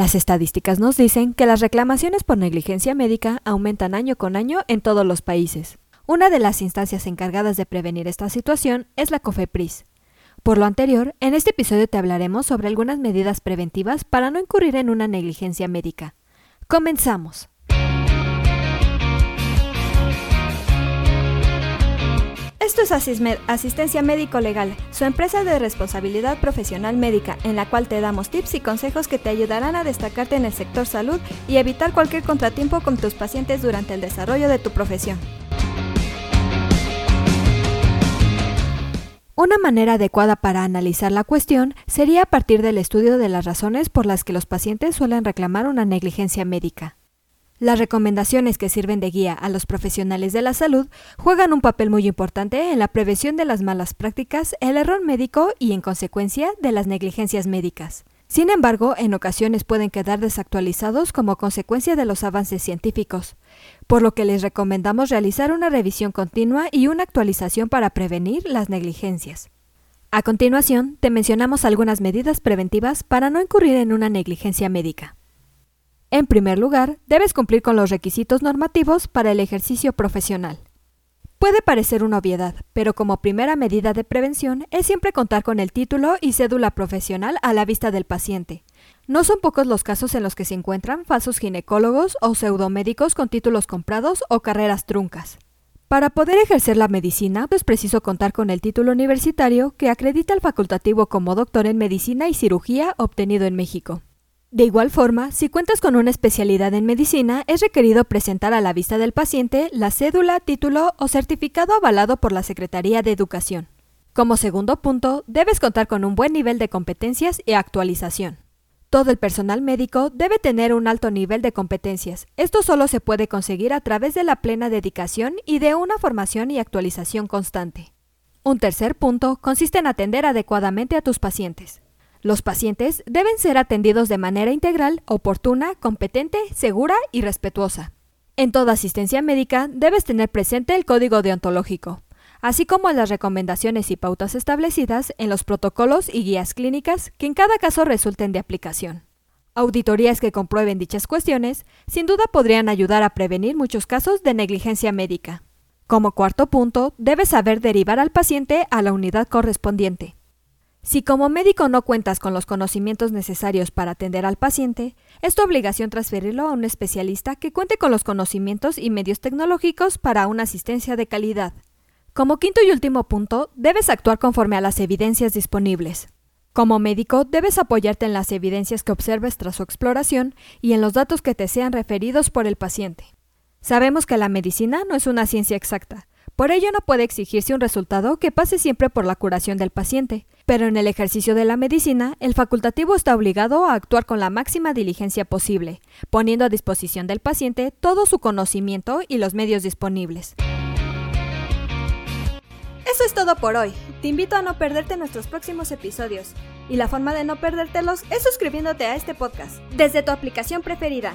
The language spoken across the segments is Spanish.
Las estadísticas nos dicen que las reclamaciones por negligencia médica aumentan año con año en todos los países. Una de las instancias encargadas de prevenir esta situación es la COFEPRIS. Por lo anterior, en este episodio te hablaremos sobre algunas medidas preventivas para no incurrir en una negligencia médica. Comenzamos. Esto es Asistencia Médico Legal, su empresa de responsabilidad profesional médica, en la cual te damos tips y consejos que te ayudarán a destacarte en el sector salud y evitar cualquier contratiempo con tus pacientes durante el desarrollo de tu profesión. Una manera adecuada para analizar la cuestión sería a partir del estudio de las razones por las que los pacientes suelen reclamar una negligencia médica. Las recomendaciones que sirven de guía a los profesionales de la salud juegan un papel muy importante en la prevención de las malas prácticas, el error médico y, en consecuencia, de las negligencias médicas. Sin embargo, en ocasiones pueden quedar desactualizados como consecuencia de los avances científicos, por lo que les recomendamos realizar una revisión continua y una actualización para prevenir las negligencias. A continuación, te mencionamos algunas medidas preventivas para no incurrir en una negligencia médica. En primer lugar, debes cumplir con los requisitos normativos para el ejercicio profesional. Puede parecer una obviedad, pero como primera medida de prevención es siempre contar con el título y cédula profesional a la vista del paciente. No son pocos los casos en los que se encuentran falsos ginecólogos o pseudomédicos con títulos comprados o carreras truncas. Para poder ejercer la medicina es preciso contar con el título universitario que acredita el facultativo como doctor en medicina y cirugía obtenido en México. De igual forma, si cuentas con una especialidad en medicina, es requerido presentar a la vista del paciente la cédula, título o certificado avalado por la Secretaría de Educación. Como segundo punto, debes contar con un buen nivel de competencias y actualización. Todo el personal médico debe tener un alto nivel de competencias. Esto solo se puede conseguir a través de la plena dedicación y de una formación y actualización constante. Un tercer punto consiste en atender adecuadamente a tus pacientes. Los pacientes deben ser atendidos de manera integral, oportuna, competente, segura y respetuosa. En toda asistencia médica debes tener presente el código deontológico, así como las recomendaciones y pautas establecidas en los protocolos y guías clínicas que en cada caso resulten de aplicación. Auditorías que comprueben dichas cuestiones sin duda podrían ayudar a prevenir muchos casos de negligencia médica. Como cuarto punto, debes saber derivar al paciente a la unidad correspondiente. Si como médico no cuentas con los conocimientos necesarios para atender al paciente, es tu obligación transferirlo a un especialista que cuente con los conocimientos y medios tecnológicos para una asistencia de calidad. Como quinto y último punto, debes actuar conforme a las evidencias disponibles. Como médico, debes apoyarte en las evidencias que observes tras su exploración y en los datos que te sean referidos por el paciente. Sabemos que la medicina no es una ciencia exacta, por ello no puede exigirse un resultado que pase siempre por la curación del paciente, pero en el ejercicio de la medicina, el facultativo está obligado a actuar con la máxima diligencia posible, poniendo a disposición del paciente todo su conocimiento y los medios disponibles. Eso es todo por hoy. Te invito a no perderte nuestros próximos episodios. Y la forma de no perdértelos es suscribiéndote a este podcast desde tu aplicación preferida.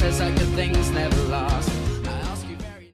says I could things never last.